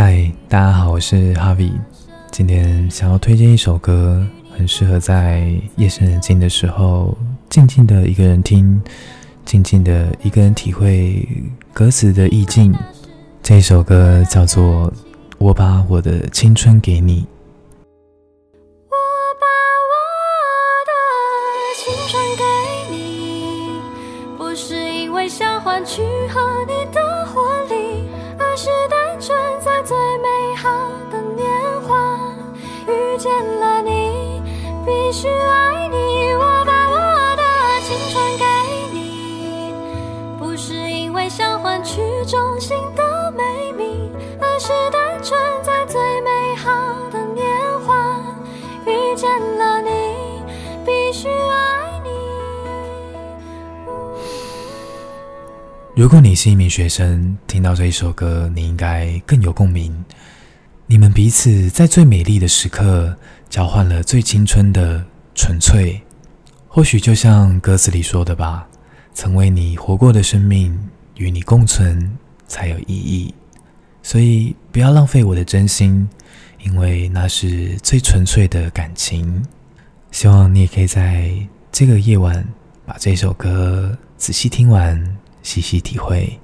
嗨，大家好，我是 Harvie。今天想要推荐一首歌，很适合在夜深人静的时候，静静的一个人听，静静的一个人体会歌词的意境。这首歌叫做《我把我的青春给你》。我把我的青春给你，不是因为想换取和你的必须爱你。我把我的青春给你，不是因为想换取衷心的美名，而。是单纯在最美好的年华遇见了你，必须爱你。如果你是一名学生，听到这一首歌，你应该更有共鸣。你们彼此在最美丽的时刻交换了最青春的纯粹，或许就像歌词里说的吧：“曾为你活过的生命，与你共存才有意义。”所以不要浪费我的真心，因为那是最纯粹的感情。希望你也可以在这个夜晚把这首歌仔细听完，细细体会。